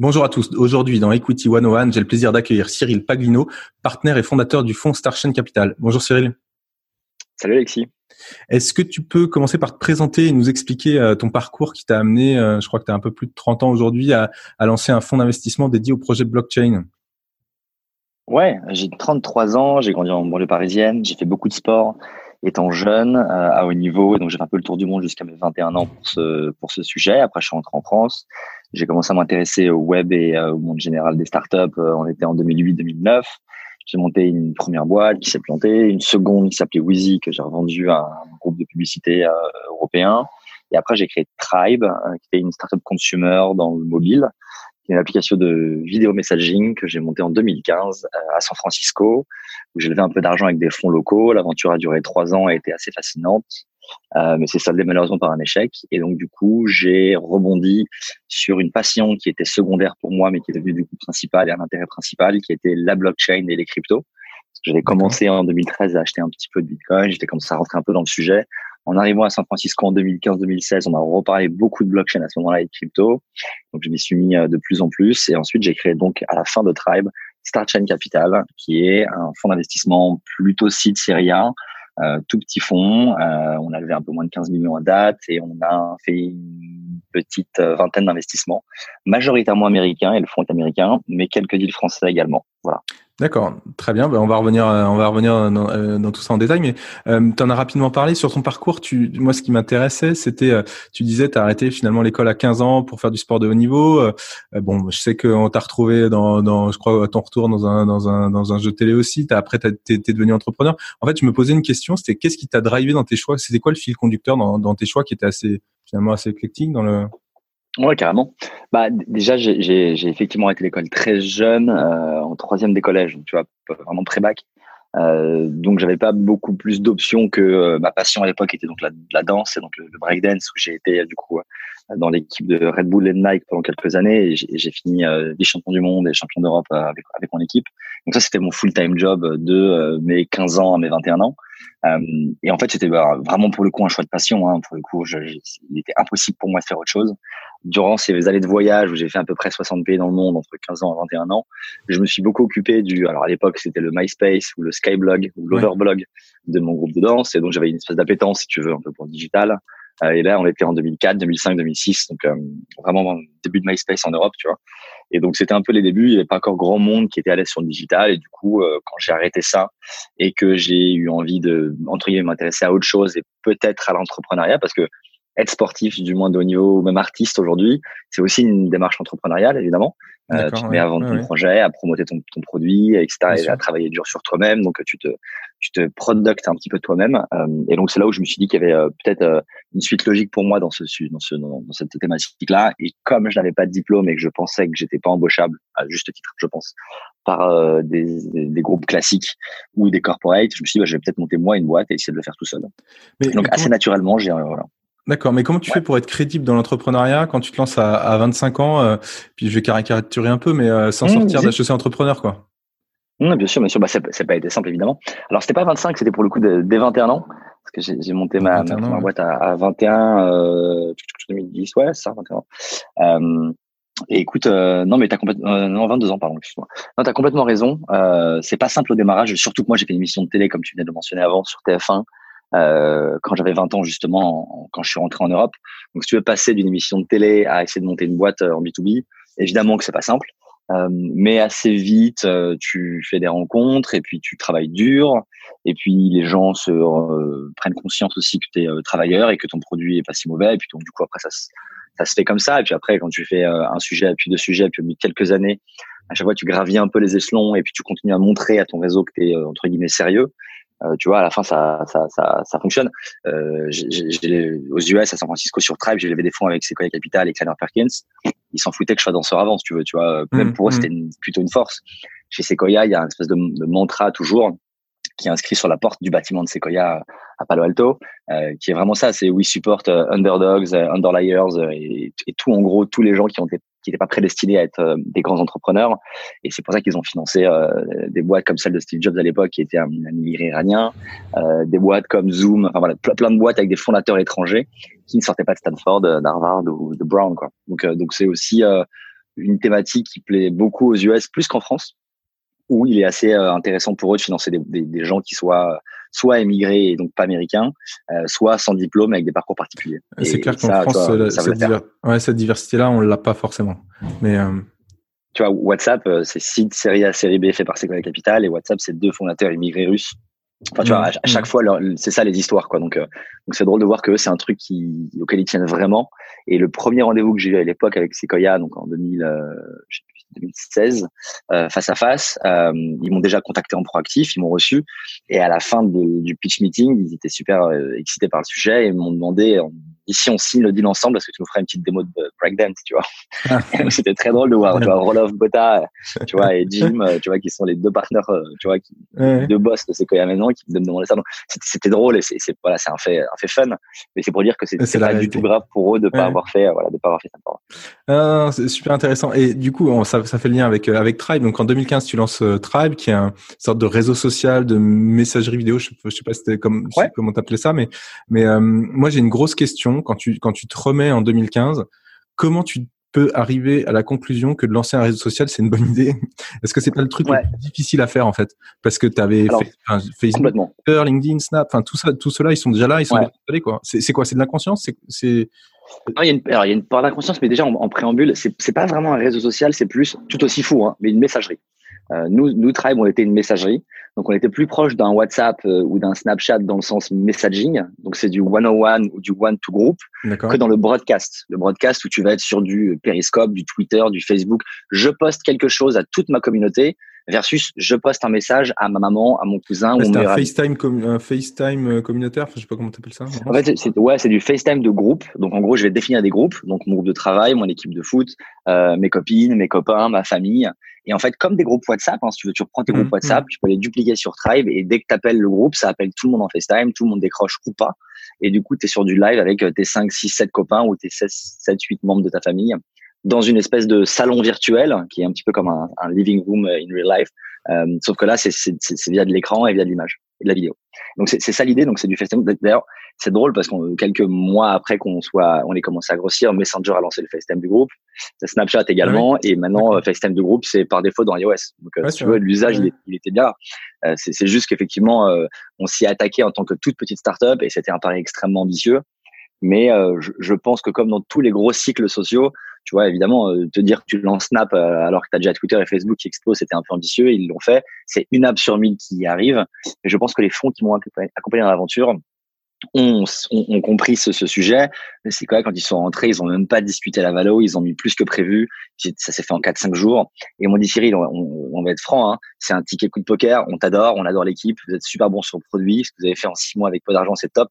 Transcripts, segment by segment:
Bonjour à tous. Aujourd'hui, dans Equity 101, j'ai le plaisir d'accueillir Cyril Paglino, partenaire et fondateur du fonds Starchain Capital. Bonjour Cyril. Salut Alexis. Est-ce que tu peux commencer par te présenter et nous expliquer euh, ton parcours qui t'a amené, euh, je crois que tu as un peu plus de 30 ans aujourd'hui, à, lancer un fonds d'investissement dédié au projet blockchain? Ouais, j'ai 33 ans, j'ai grandi en banlieue parisienne, j'ai fait beaucoup de sport étant jeune, euh, à haut niveau, et donc j'ai fait un peu le tour du monde jusqu'à mes 21 ans pour ce, pour ce sujet. Après, je suis rentré en France j'ai commencé à m'intéresser au web et euh, au monde général des startups. Euh, on était en 2008-2009. J'ai monté une première boîte qui s'est plantée, une seconde qui s'appelait Wheezy que j'ai revendu à un groupe de publicité euh, européen. Et après, j'ai créé Tribe, qui était une startup consumer dans le mobile, qui est une application de vidéo messaging que j'ai montée en 2015 à San Francisco, où j'ai levé un peu d'argent avec des fonds locaux. L'aventure a duré trois ans et a été assez fascinante. Euh, mais c'est soldé malheureusement par un échec. Et donc du coup, j'ai rebondi sur une passion qui était secondaire pour moi, mais qui est devenue du coup principale et un intérêt principal, qui était la blockchain et les cryptos. J'avais commencé en 2013 à acheter un petit peu de Bitcoin, j'étais comme ça à rentrer un peu dans le sujet. En arrivant à San Francisco en 2015-2016, on a reparlé beaucoup de blockchain à ce moment-là et de crypto. Donc je m'y suis mis euh, de plus en plus. Et ensuite, j'ai créé donc à la fin de Tribe Starchain Capital, qui est un fonds d'investissement plutôt site euh, tout petit fonds. Euh, on a levé un peu moins de 15 millions à date et on a fait une petite euh, vingtaine d'investissements, majoritairement américains et le fonds est américain, mais quelques deals français également. D'accord, très bien. Ben, on va revenir, euh, on va revenir dans, euh, dans tout ça en détail. Mais euh, tu en as rapidement parlé sur ton parcours. Tu, moi, ce qui m'intéressait, c'était, tu disais, tu as arrêté finalement l'école à 15 ans pour faire du sport de haut niveau. bon, je sais qu'on t'a retrouvé dans, dans, je crois, à ton retour dans un, dans un, dans un jeu télé aussi. As, après, tu es, devenu entrepreneur. En fait, je me posais une question. C'était qu'est-ce qui t'a drivé dans tes choix? C'était quoi le fil conducteur dans, dans tes choix qui était assez finalement assez éclectique dans le Ouais, carrément. Bah, déjà, j'ai effectivement été l'école très jeune, euh, en troisième des collèges, tu vois, vraiment pré-bac. Euh, donc, j'avais pas beaucoup plus d'options que euh, ma passion à l'époque était donc la, la danse et donc le, breakdance où j'ai été du coup dans l'équipe de Red Bull et Nike pendant quelques années et j'ai fini euh, des champions du monde et champion d'Europe avec, avec mon équipe. Donc ça, c'était mon full-time job de mes 15 ans à mes 21 ans. Euh, et en fait, c'était bah, vraiment pour le coup un choix de passion. Hein. Pour le coup, je, il était impossible pour moi de faire autre chose. Durant ces années de voyage où j'ai fait à peu près 60 pays dans le monde entre 15 ans et 21 ans, je me suis beaucoup occupé du. Alors à l'époque, c'était le MySpace ou le Skyblog ou l'Overblog de mon groupe de danse. Et donc j'avais une espèce d'appétence, si tu veux, un peu pour le digital. Euh, et là, on était en 2004, 2005, 2006, donc euh, vraiment début de MySpace en Europe, tu vois. Et donc c'était un peu les débuts. Il n'y avait pas encore grand monde qui était à l'aise sur le digital. Et du coup, euh, quand j'ai arrêté ça et que j'ai eu envie de entre guillemets m'intéresser à autre chose et peut-être à l'entrepreneuriat, parce que être sportif du moins de haut niveau ou même artiste aujourd'hui, c'est aussi une démarche entrepreneuriale évidemment. Euh, tu te mets à vendre ton projet, à promoter ton, ton produit, etc. et à travailler dur sur toi-même. Donc tu te tu te productes un petit peu toi-même. Euh, et donc c'est là où je me suis dit qu'il y avait euh, peut-être euh, une suite logique pour moi dans ce dans ce dans, cette thématique-là. Et comme je n'avais pas de diplôme et que je pensais que j'étais pas embauchable à juste titre, je pense, par des, des, groupes classiques ou des corporates, je me suis dit bah, je vais peut-être monter moi une boîte et essayer de le faire tout seul. Mais, donc assez naturellement, j'ai voilà. D'accord, mais comment tu fais pour être crédible dans l'entrepreneuriat quand tu te lances à, à 25 ans Puis je vais caricaturer un peu, mais sans mmh, sortir d'HEC entrepreneur, quoi? Mmh, bien sûr, bien sûr. Bah, ça n'a pas été simple, évidemment. Alors, c'était pas 25, c'était pour le coup dès 21 ans. Parce que j'ai monté ma, ma, boîte à, à 21, euh, 2010, ouais, ça, 21 Euh, et écoute, euh, non, mais t'as complètement, euh, non, 22 ans, pardon, excuse-moi. Non, t'as complètement raison. Euh, c'est pas simple au démarrage, surtout que moi, j'ai fait une émission de télé, comme tu venais de mentionner avant, sur TF1, euh, quand j'avais 20 ans, justement, quand je suis rentré en Europe. Donc, si tu veux passer d'une émission de télé à essayer de monter une boîte euh, en B2B, évidemment que c'est pas simple. Euh, mais assez vite, euh, tu fais des rencontres et puis tu travailles dur Et puis les gens se prennent conscience aussi que tu es travailleur et que ton produit est pas si mauvais. Et puis donc du coup après ça, ça se fait comme ça. Et puis après quand tu fais un sujet puis deux sujets puis au bout de quelques années, à chaque fois tu gravis un peu les échelons et puis tu continues à montrer à ton réseau que tu es entre guillemets sérieux. Euh, tu vois, à la fin, ça, ça, ça, ça fonctionne. Euh, aux US, à San Francisco, sur Tribe, j'ai levé des fonds avec Sequoia Capital et Kleiner Perkins. Ils s'en foutaient que je sois danseur avant, tu veux, tu vois. Même mmh, pour eux, mmh. c'était plutôt une force. Chez Sequoia, il y a une espèce de, de, mantra toujours qui est inscrit sur la porte du bâtiment de Sequoia à Palo Alto, euh, qui est vraiment ça, c'est we support uh, underdogs, uh, underliers uh, et, et, tout en gros tous les gens qui ont qui n'étaient pas prédestinés à être euh, des grands entrepreneurs. Et c'est pour ça qu'ils ont financé euh, des boîtes comme celle de Steve Jobs à l'époque, qui était un, immigré iranien, euh, des boîtes comme Zoom, enfin voilà, plein de boîtes avec des fondateurs étrangers qui ne sortaient pas de Stanford, d'Harvard ou de Brown. Quoi. Donc donc c'est aussi une thématique qui plaît beaucoup aux US plus qu'en France, où il est assez intéressant pour eux de financer des, des, des gens qui soient soit émigrés et donc pas américains, euh, soit sans diplôme avec des parcours particuliers. C'est clair qu'en France, euh, cette, diversité-là, on l'a pas forcément. Mais euh, tu vois, WhatsApp, c'est site série A, série B fait par Sequoia Capital et WhatsApp, c'est deux fondateurs immigrés russes. Enfin, tu vois, à, chaque fois, c'est ça les histoires, quoi. Donc, donc c'est drôle de voir que c'est un truc qui, auquel ils tiennent vraiment. Et le premier rendez-vous que j'ai eu à l'époque avec Sequoia, donc en 2000, je sais 2016 euh, face à face. Euh, ils m'ont déjà contacté en proactif, ils m'ont reçu et à la fin du pitch meeting, ils étaient super euh, excités par le sujet et m'ont demandé ici on signe le deal ensemble parce que tu nous ferais une petite démo de breakdance, tu vois. Ah. C'était très drôle de voir, tu vois, Roloff Bota, tu vois, et Jim, tu vois, qui sont les deux partenaires, tu vois, qui, deux boss de Sequoia maintenant, qui me demandaient ça. Donc, c'était drôle et c'est, voilà, c'est un fait, un fait fun, mais c'est pour dire que c'est, pas du tout grave pour eux de pas avoir fait, voilà, de pas avoir fait ça. Ah, c'est super intéressant. Et du coup, ça, ça fait le lien avec, avec Tribe. Donc, en 2015, tu lances euh, Tribe, qui est une sorte de réseau social de messagerie vidéo. Je, je sais pas c'était comme, comment t'appelais ça, mais, mais euh, moi, j'ai une grosse question quand tu, quand tu te remets en 2015. Comment tu peux arriver à la conclusion que de lancer un réseau social, c'est une bonne idée? Est-ce que c'est pas le truc le plus difficile à faire en fait? Parce que tu avais Facebook, Twitter, LinkedIn, Snap, enfin tout ça, tout cela, ils sont déjà là, ils sont installés quoi. C'est quoi? C'est de l'inconscience? C'est il, y a une, alors, il y a une part d'inconscience, mais déjà en, préambule, c'est, c'est pas vraiment un réseau social, c'est plus tout aussi fou, hein, mais une messagerie. Euh, nous, nous, Tribe, on était une messagerie. Donc, on était plus proche d'un WhatsApp euh, ou d'un Snapchat dans le sens messaging. Donc, c'est du one-on-one ou du one-to-group que dans le broadcast. Le broadcast où tu vas être sur du Periscope, du Twitter, du Facebook. Je poste quelque chose à toute ma communauté versus je poste un message à ma maman, à mon cousin ou un FaceTime, un FaceTime euh, communautaire, je sais pas comment tu appelles ça. En fait, c'est ouais, c'est du FaceTime de groupe. Donc en gros, je vais définir des groupes, donc mon groupe de travail, mon équipe de foot, euh, mes copines, mes copains, ma famille. Et en fait, comme des groupes WhatsApp, hein, si tu veux, tu reprends tes groupes mmh, WhatsApp, mmh. tu peux les dupliquer sur Tribe et dès que tu appelles le groupe, ça appelle tout le monde en FaceTime, tout le monde décroche ou pas. Et du coup, tu es sur du live avec euh, tes 5, 6, 7 copains ou tes 16, 7, 8 membres de ta famille dans une espèce de salon virtuel qui est un petit peu comme un, un living room in real life. Euh, sauf que là, c'est via de l'écran et via de l'image et de la vidéo. Donc c'est ça l'idée. Donc c'est du FaceTime. D'ailleurs, c'est drôle parce que quelques mois après qu'on soit, on ait commencé à grossir, Messenger a lancé le FaceTime du groupe, Snapchat également, ah et maintenant euh, FaceTime du groupe c'est par défaut dans iOS. Donc euh, tu veux, l'usage il, il, était bien là. Euh, c'est juste qu'effectivement, on s'y est attaqué en tant que toute petite startup et c'était un pari extrêmement ambitieux. Mais je, je, pense que comme dans tous les gros cycles sociaux, tu vois, évidemment, euh, te dire que tu lances Snap euh, alors que tu as déjà Twitter et Facebook qui explosent, c'était un peu ambitieux. Ils l'ont fait. C'est une app sur mille qui y arrive. Et je pense que les fonds qui m'ont accompagné dans l'aventure ont, ont, compris ce, ce sujet. C'est quoi quand ils sont rentrés, ils ont même pas discuté la valo, ils ont mis plus que prévu. Ça s'est fait en 4-5 jours. Et ils m'ont dit Cyril, on, on, va être franc, hein, c'est un ticket coup de poker, on t'adore, on adore l'équipe, vous êtes super bon sur le produit, ce que vous avez fait en 6 mois avec peu d'argent, c'est top.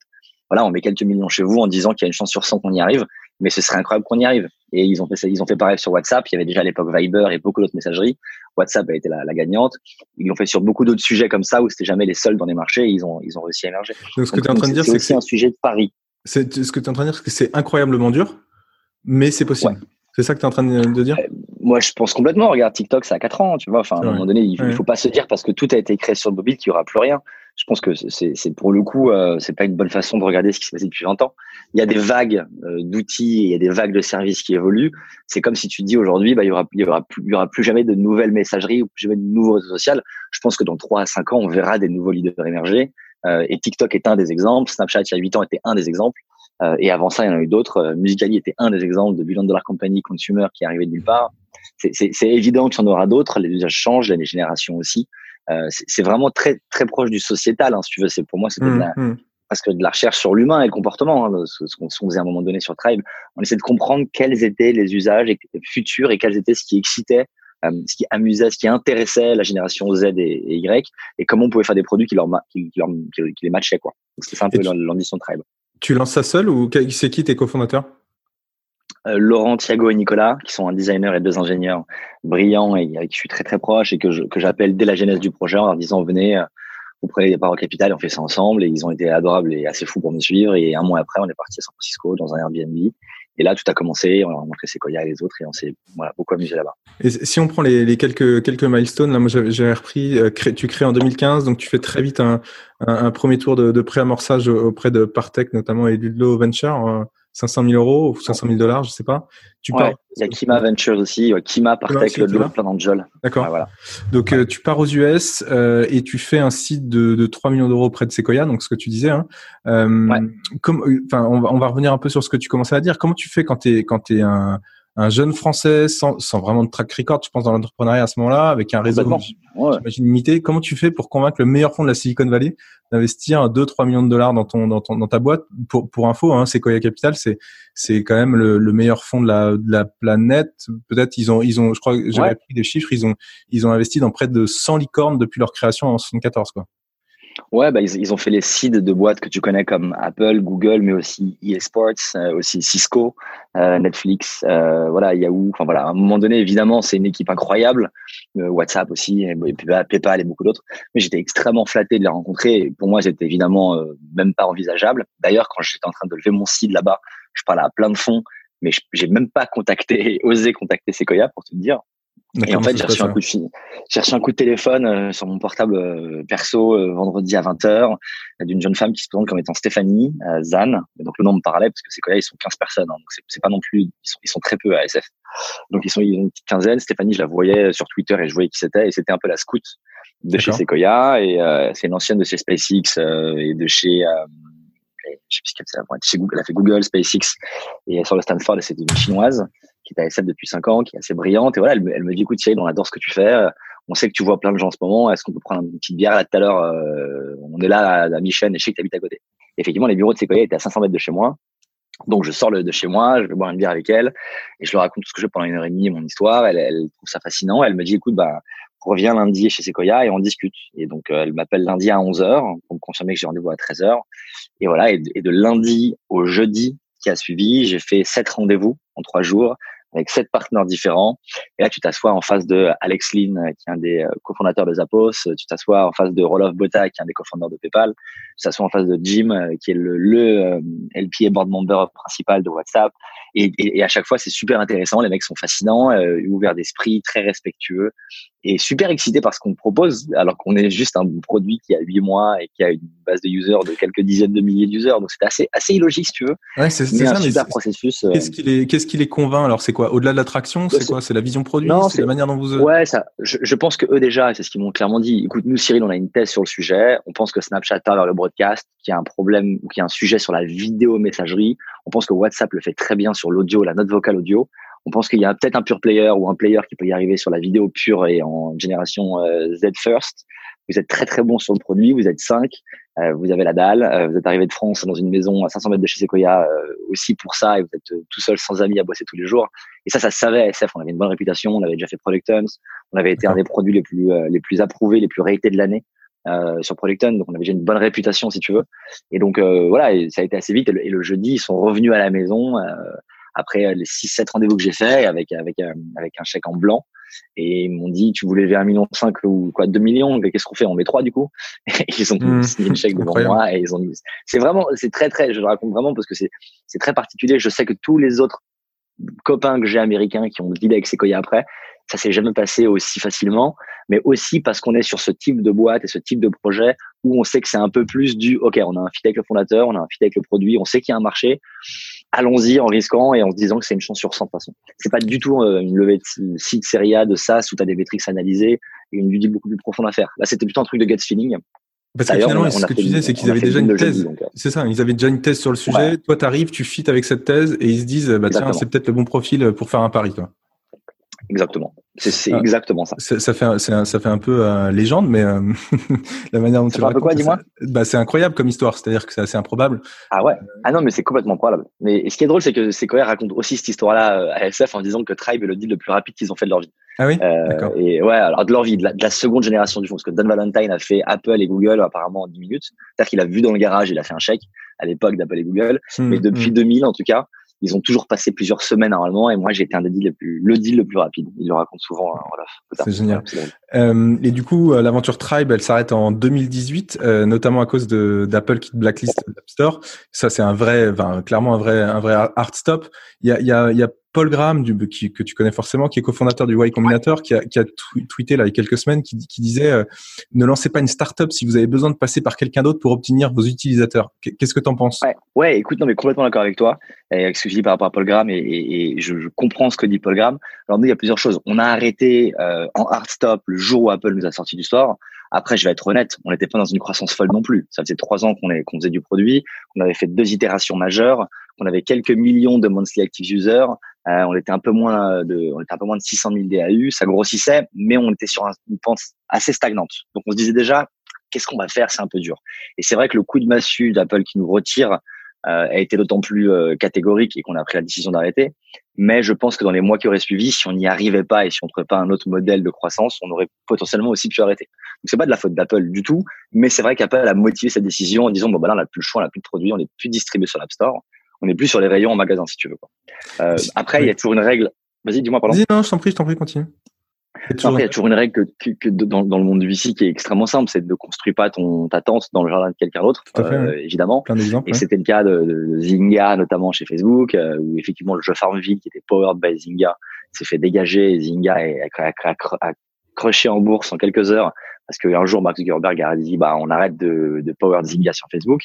Voilà, on met quelques millions chez vous en disant qu'il y a une chance sur 100 qu'on y arrive mais ce serait incroyable qu'on y arrive. Et ils ont fait ils ont fait pareil sur WhatsApp. Il y avait déjà à l'époque Viber et beaucoup d'autres messageries. WhatsApp a été la, la gagnante. Ils l'ont fait sur beaucoup d'autres sujets comme ça où c'était jamais les seuls dans les marchés. Et ils ont, ils ont réussi à émerger. Donc, ce que tu es en train de dire, c'est un sujet de pari. C'est ce que tu es en train de dire, c'est que c'est incroyablement dur, mais c'est possible. C'est ça que tu es en train de dire? Euh, Moi, je pense complètement. Regarde, TikTok, ça a 4 ans, tu vois. Enfin, à un moment donné, il ne faut pas se dire parce que tout a été créé sur le mobile qu'il n'y aura plus rien. Je pense que c'est pour le coup, euh, c'est pas une bonne façon de regarder ce qui s'est passé depuis 20 ans. Il y a des vagues euh, d'outils, il y a des vagues de services qui évoluent. C'est comme si tu dis aujourd'hui, bah, il y aura, il y aura plus, il y aura plus jamais de nouvelles messageries ou plus jamais de nouveaux réseaux sociaux. Je pense que dans 3 à 5 ans, on verra des nouveaux leaders émerger. Euh, et TikTok est un des exemples. Snapchat, il y a 8 ans, était un des exemples. Euh, et avant ça, il y en a eu d'autres. Euh, Musicali était un des exemples de billion dollar company consumer qui est arrivé de nulle part. C'est évident qu'il y en aura d'autres. Les usages changent, les générations aussi. C'est vraiment très très proche du sociétal, hein, si tu veux. C'est pour moi, c'est mmh, mmh. parce que de la recherche sur l'humain et le comportement, hein, ce, qu'on faisait à un moment donné sur Tribe. On essaie de comprendre quels étaient les usages futurs et quels étaient ce qui excitait euh, ce qui amusait, ce qui intéressait la génération Z et, Y, et comment on pouvait faire des produits qui, leur, qui, leur, qui, les matchaient. Quoi. C'est un peu l'ambition de Tribe. Tu lances ça seul ou c'est qui tes cofondateurs? euh, Laurent, Thiago et Nicolas, qui sont un designer et deux ingénieurs brillants et avec qui je suis très très proche et que j'appelle dès la genèse du projet en leur disant venez, euh, vous des parts au capital on fait ça ensemble. Et ils ont été adorables et assez fous pour me suivre. Et un mois après, on est parti à San Francisco dans un Airbnb. Et là, tout a commencé. On a rencontré Sequoia et les autres et on s'est voilà, beaucoup amusé là-bas. Et si on prend les, quelques, quelques milestones, là, moi, j'avais repris, euh, tu crées en 2015, donc tu fais très vite un, un, premier tour de, de pré-amorçage auprès de Partech, notamment, et Ludlow Venture. 500 000 euros ou 500 000 dollars, je sais pas. Tu pars... Il y a Kima Ventures aussi, Kima, Partech, le plein d'angels. D'accord. voilà. Donc euh, tu pars aux US euh, et tu fais un site de, de 3 millions d'euros auprès de Sequoia, donc ce que tu disais. Hein. Euh, comme, enfin, on va, on va revenir un peu sur ce que tu commençais à dire. Comment tu fais quand tu es quand t'es un un jeune français sans, sans vraiment de track record, je pense, dans l'entrepreneuriat à ce moment-là, avec un réseau, j'imagine, limité. Comment tu fais pour convaincre le meilleur fonds de la Silicon Valley d'investir 2-3 millions de dollars dans ton, dans ton, dans ta boîte? Pour, pour info, hein, Sequoia Capital, c'est, c'est quand même le, le, meilleur fonds de la, de la planète. Peut-être, ils ont, ils ont, je crois que j'avais pris des chiffres, ils ont, ils ont investi dans près de 100 licornes depuis leur création en 74, quoi. Ouais, bah, ils, ont fait les seeds de boîtes que tu connais comme Apple, Google, mais aussi eSports, euh, aussi Cisco, euh, Netflix, euh, voilà, Yahoo. Enfin voilà, à un moment donné, évidemment, c'est une équipe incroyable. WhatsApp aussi, et, PayPal et beaucoup d'autres. Mais j'étais extrêmement flatté de les rencontrer. pour moi, c'était évidemment même pas envisageable. D'ailleurs, quand j'étais en train de lever mon seed là-bas, je parlais à plein de fonds, mais j'ai même pas contacté, osé contacter Sequoia pour te dire. Et en fait, j'ai reçu, un coup de, j'ai reçu un coup de téléphone euh, sur mon portable euh, perso euh, vendredi à 20h d'une jeune femme qui se présente comme étant Stéphanie Zan. Donc le nom me parlait parce que c'est quoi ils sont 15 personnes. Hein, donc c'est, pas non plus, ils sont, ils sont, très peu à SF. Donc ils sont ils ont une petite quinzaine. Stéphanie, je la voyais sur Twitter et je voyais qui c'était. Et c'était un peu la scout de chez Sequoia. Et c'est une ancienne de chez SpaceX et de chez je sais plus ce qu'elle fait. Elle a fait Google, SpaceX et sur le Stanford, c'était une chinoise qui est à SF depuis 5 ans, qui est assez brillante. Et voilà, elle, elle me dit, écoute, Cyril, on adore ce que tu fais. On sait que tu vois plein de gens en ce moment. Est-ce qu'on peut prendre une petite bière là tout à l'heure euh, On est là à la Michel et je sais que tu habites à côté. effectivement, les bureaux de Sequoia étaient à 500 mètres de chez moi. Donc je sors de chez moi, je vais boire une bière avec elle et je lui raconte tout ce que je fais pendant une heure et demie, mon histoire. Elle, elle trouve ça fascinant. Elle me dit, écoute, bah, reviens lundi chez Sequoia et on discute. Et donc, euh, elle m'appelle lundi à 11h pour me confirmer que j'ai rendez-vous à 13h. Et voilà, et de lundi au jeudi qui a suivi, j'ai fait sept rendez-vous en trois jours avec sept partenaires différents. Et là, tu t'assois en face de Alex Lin, euh, qui est un des euh, cofondateurs de Zappos. Tu t'assois en face de Roloff Bota, qui est un des cofondateurs de PayPal. Tu t'assois en face de Jim, euh, qui est le, le LP et board member principal de WhatsApp. Et, à chaque fois, c'est super intéressant. Les mecs sont fascinants, ouverts d'esprit, très respectueux et super excités par ce qu'on propose, alors qu'on est juste un produit qui a huit mois et qui a une base de users de quelques dizaines de milliers d'users. Donc c'est assez assez illogique, si tu veux. Ouais, c'est ça. Un super processus. Qu'est-ce qui les qu'est-ce qui les convainc Alors c'est quoi? Au-delà de l'attraction, c'est quoi? C'est la vision produit? C'est la manière dont vous. Ouais, ça. Je, je pense que eux déjà, c'est ce qu'ils m'ont clairement dit. Écoute, nous Cyril, on a une thèse sur le sujet. On pense que Snapchat vers le broadcast, qu'il y a un problème ou qu'il y a un sujet sur la vidéo messagerie. On pense que WhatsApp le fait très bien sur l'audio, la note vocale audio. On pense qu'il y a peut-être un pure player ou un player qui peut y arriver sur la vidéo pure et en génération euh, Z first. Vous êtes très très bon sur le produit, vous êtes 5, euh, vous avez la dalle, euh, vous êtes arrivé de France dans une maison à 500 mètres de chez Sequoia aussi pour ça et vous êt tout seul sans amis à bosser tous les jours. Et ça, ça se savait SF, on avait une bonne réputation, on avait déjà fait Productons, on avait été un des produits les plus les plus approuvés, les plus ratés de l'année. Euh, sur Producton, donc on avait déjà une bonne réputation si tu veux. Et donc voilà, et ça a été assez vite. Et le, jeudi, ils sont revenus à la maison après euh, les 6-7 rendez-vous que j'ai fait avec, avec, euh, avec un chèque en blanc. Et ils m'ont dit, tu voulais lever 1,5 million ou quoi, 2 millions, qu'est-ce qu'on fait? On met 3 du coup. Et ils ont mmh. signé le chèque devant moi et ils ont c'est vraiment, c'est très, très, je le raconte vraiment parce que c'est, c'est très particulier. Je sais que tous les autres copains que j'ai américains qui ont dealé avec Sequoia après, ça s'est jamais passé aussi facilement, mais aussi parce qu'on est sur ce type de boîte et ce type de projet où on sait que c'est un peu plus du, ok, on a un fit avec le fondateur, on a un fit avec le produit, on sait qu'il y a un marché, allons-y en risquant et en se disant que c'est une chance sur 100 de toute façon. C'est pas du tout euh, une levée de site série A de SaaS où tu as des métriques analysées et une due beaucoup plus profonde à faire. Là, c'était plutôt un truc de gut feeling. Parce que finalement, ce que tu disais, c'est qu'ils avaient déjà une thèse. Euh. C'est ça, ils avaient déjà une thèse sur le sujet. Toi, tu arrives, tu fites avec cette thèse et ils se disent, bah, tiens, c'est peut-être le bon profil pour faire un pari, toi. Exactement. C'est ah. exactement ça. Ça fait, un, ça fait un peu euh, légende, mais euh, la manière dont tu le racontes. quoi, dis-moi bah, C'est incroyable comme histoire, c'est-à-dire que c'est assez improbable. Ah ouais Ah non, mais c'est complètement probable. Mais ce qui est drôle, c'est que Sequoia raconte aussi cette histoire-là euh, à SF en disant que Tribe est le deal le plus rapide qu'ils ont fait de leur vie. Ah oui euh, Et ouais, alors de leur vie, de la, seconde génération du fond, parce que Don Valentine a fait Apple et Google apparemment en 10 minutes. C'est-à-dire qu'il a vu dans le garage, il a fait un chèque à l'époque d'Apple et Google. Hmm, mais depuis 2000, hmm. en tout cas, ils ont toujours passé plusieurs semaines normalement et moi j'ai été un des deals les plus le deal le plus rapide. Il le raconte souvent hein, c'est génial. Euh, et du coup euh, l'aventure Tribe elle s'arrête en 2018 euh, notamment à cause d'Apple qui blacklist l'App Store. Ça c'est un vrai enfin, clairement un vrai un vrai hard stop. Il y a il y a, il y a Paul Graham, que tu connais forcément, qui est cofondateur du Y Combinator, qui a, tweeté là il y a quelques semaines, qui, disait euh, ne lancez pas une startup si vous avez besoin de passer par quelqu'un d'autre pour obtenir vos utilisateurs. Qu'est-ce que tu en penses? Ouais. écoute, non, mais complètement d'accord avec toi, avec ce que je dis par rapport à Paul Graham, et, je, comprends ce que dit Paul Graham. Alors, nous, il y a plusieurs choses. On a arrêté euh, en hard stop le jour où Apple nous a sorti du store. Après, je vais être honnête, on n'était pas dans une croissance folle non plus. Ça faisait trois ans qu'on qu'on faisait du produit, qu'on avait fait deux itérations majeures, qu'on avait quelques millions de monthly active users, euh, on était un peu moins de, on était un peu moins de 600 000 DAU, ça grossissait, mais on était sur une pente assez stagnante. Donc on se disait déjà, qu'est-ce qu'on va faire? C'est un peu dur. Et c'est vrai que le coup de massue d'Apple qui nous retire euh, a été d'autant plus euh, catégorique et qu'on a pris la décision d'arrêter. Mais je pense que dans les mois qui auraient suivi, si on n'y arrivait pas et si on ne trouvait pas un autre modèle de croissance, on aurait potentiellement aussi pu arrêter. Donc c'est pas de la faute d'Apple du tout, mais c'est vrai qu'Apple a motivé cette décision en disant bon bah là on n'a plus le choix, on n'a plus de produits, on n'est plus distribué sur l'App Store on n'est plus sur les rayons en magasin, si tu veux. Euh, après, il y a toujours une règle. Vas-y, dis-moi, pardon. Vas-y, non, je t'en prie, je t'en prie, continue. Après, il y a toujours une règle que, que, dans, dans, le monde du VC qui est extrêmement simple, c'est de ne construire pas ton, ta tente dans le jardin de quelqu'un d'autre, euh, évidemment. Plein et c'était le cas de, Zynga, notamment chez Facebook, euh, où effectivement le jeu Farmville, qui était powered by Zynga, s'est fait dégager. Et Zynga a, a, a, en bourse en quelques heures parce qu'un jour Mark Zuckerberg a dit bah on arrête de, de power Zynga sur Facebook.